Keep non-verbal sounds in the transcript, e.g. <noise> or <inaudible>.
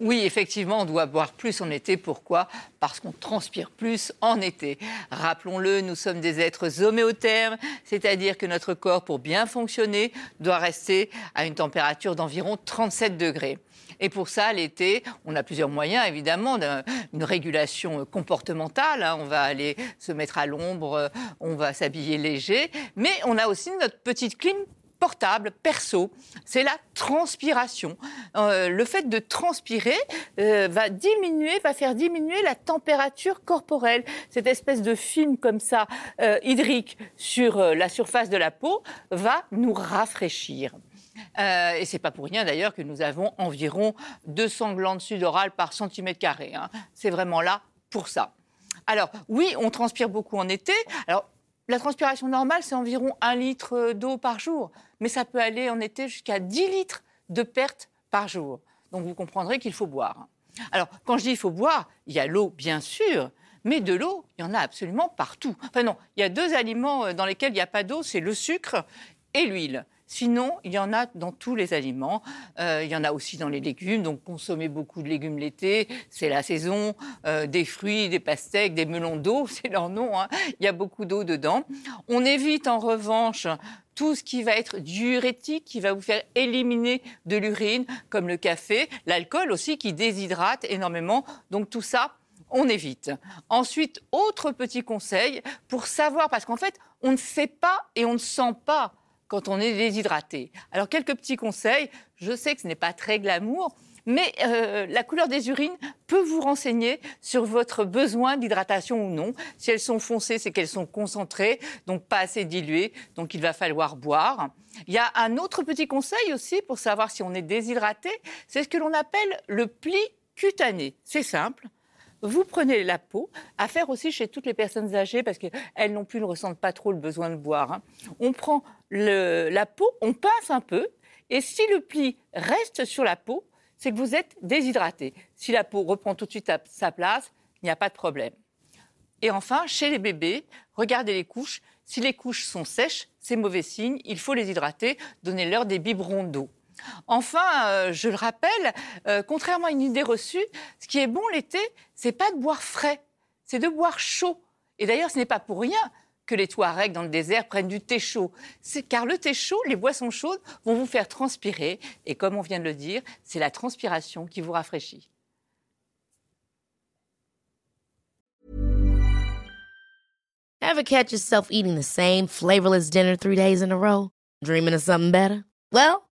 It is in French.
Oui, effectivement, on doit boire plus en été. Pourquoi? Parce qu'on transpire plus en été. Rappelons-le, nous sommes des êtres homéothermes, c'est-à-dire que notre corps, pour bien fonctionner, doit rester à une température d'environ 37 degrés. Et pour ça, l'été, on a plusieurs moyens, évidemment, une régulation comportementale. hein. On va aller se mettre à l'ombre, on va s'habiller léger. Mais on a aussi notre petite clim portable, perso, c'est la transpiration. Euh, le fait de transpirer euh, va diminuer, va faire diminuer la température corporelle. Cette espèce de film comme ça, euh, hydrique, sur la surface de la peau, va nous rafraîchir. Euh, et c'est pas pour rien d'ailleurs que nous avons environ 200 glandes sudorales par centimètre carré. hein. C'est vraiment là pour ça. Alors oui, on transpire beaucoup en été. La transpiration normale, c'est environ 1 litre d'eau par jour, mais ça peut aller en été jusqu'à 10 litres de perte par jour. Donc vous comprendrez qu'il faut boire. Alors quand je dis il faut boire, il y a l'eau bien sûr, mais de l'eau, il y en a absolument partout. Enfin non, il y a deux aliments euh, dans lesquels il n'y a pas d'eau, c'est le sucre et l'huile. Sinon, il y en a dans tous les aliments. Euh, il y en a aussi dans les légumes. Donc, consommer beaucoup de légumes l'été, c'est la saison. Euh, des fruits, des pastèques, des melons d'eau, <laughs> c'est leur nom. hein. Il y a beaucoup d'eau dedans. On évite en revanche tout ce qui va être diurétique, qui va vous faire éliminer de l'urine, comme le café, l'alcool aussi, qui déshydrate énormément. Donc, tout ça, on évite. Ensuite, autre petit conseil pour savoir, parce qu'en fait, on ne sait pas et on ne sent pas quand on est déshydraté. Alors, quelques petits conseils. Je sais que ce n'est pas très glamour, mais euh, la couleur des urines peut vous renseigner sur votre besoin d'hydratation ou non. Si elles sont foncées, c'est qu'elles sont concentrées, donc pas assez diluées, donc il va falloir boire. Il y a un autre petit conseil aussi pour savoir si on est déshydraté, c'est ce que l'on appelle le pli cutané. C'est simple. Vous prenez la peau, à faire aussi chez toutes les personnes âgées, parce qu'elles non plus ne ressentent pas trop le besoin de boire. hein. On prend la peau, on pince un peu, et si le pli reste sur la peau, c'est que vous êtes déshydraté. Si la peau reprend tout de suite sa place, il n'y a pas de problème. Et enfin, chez les bébés, regardez les couches. Si les couches sont sèches, c'est mauvais signe. Il faut les hydrater. Donnez-leur des biberons d'eau. Enfin, euh, je le rappelle, euh, contrairement à une idée reçue, ce qui est bon l'été, c'est pas de boire frais, c'est de boire chaud. Et d'ailleurs, ce n'est pas pour rien que les Touaregs dans le désert prennent du thé chaud. Car le thé chaud, les boissons chaudes vont vous faire transpirer. Et comme on vient de le dire, c'est la transpiration qui vous rafraîchit. Ever catch yourself eating the same flavorless dinner three days in a row? Dreaming of something better?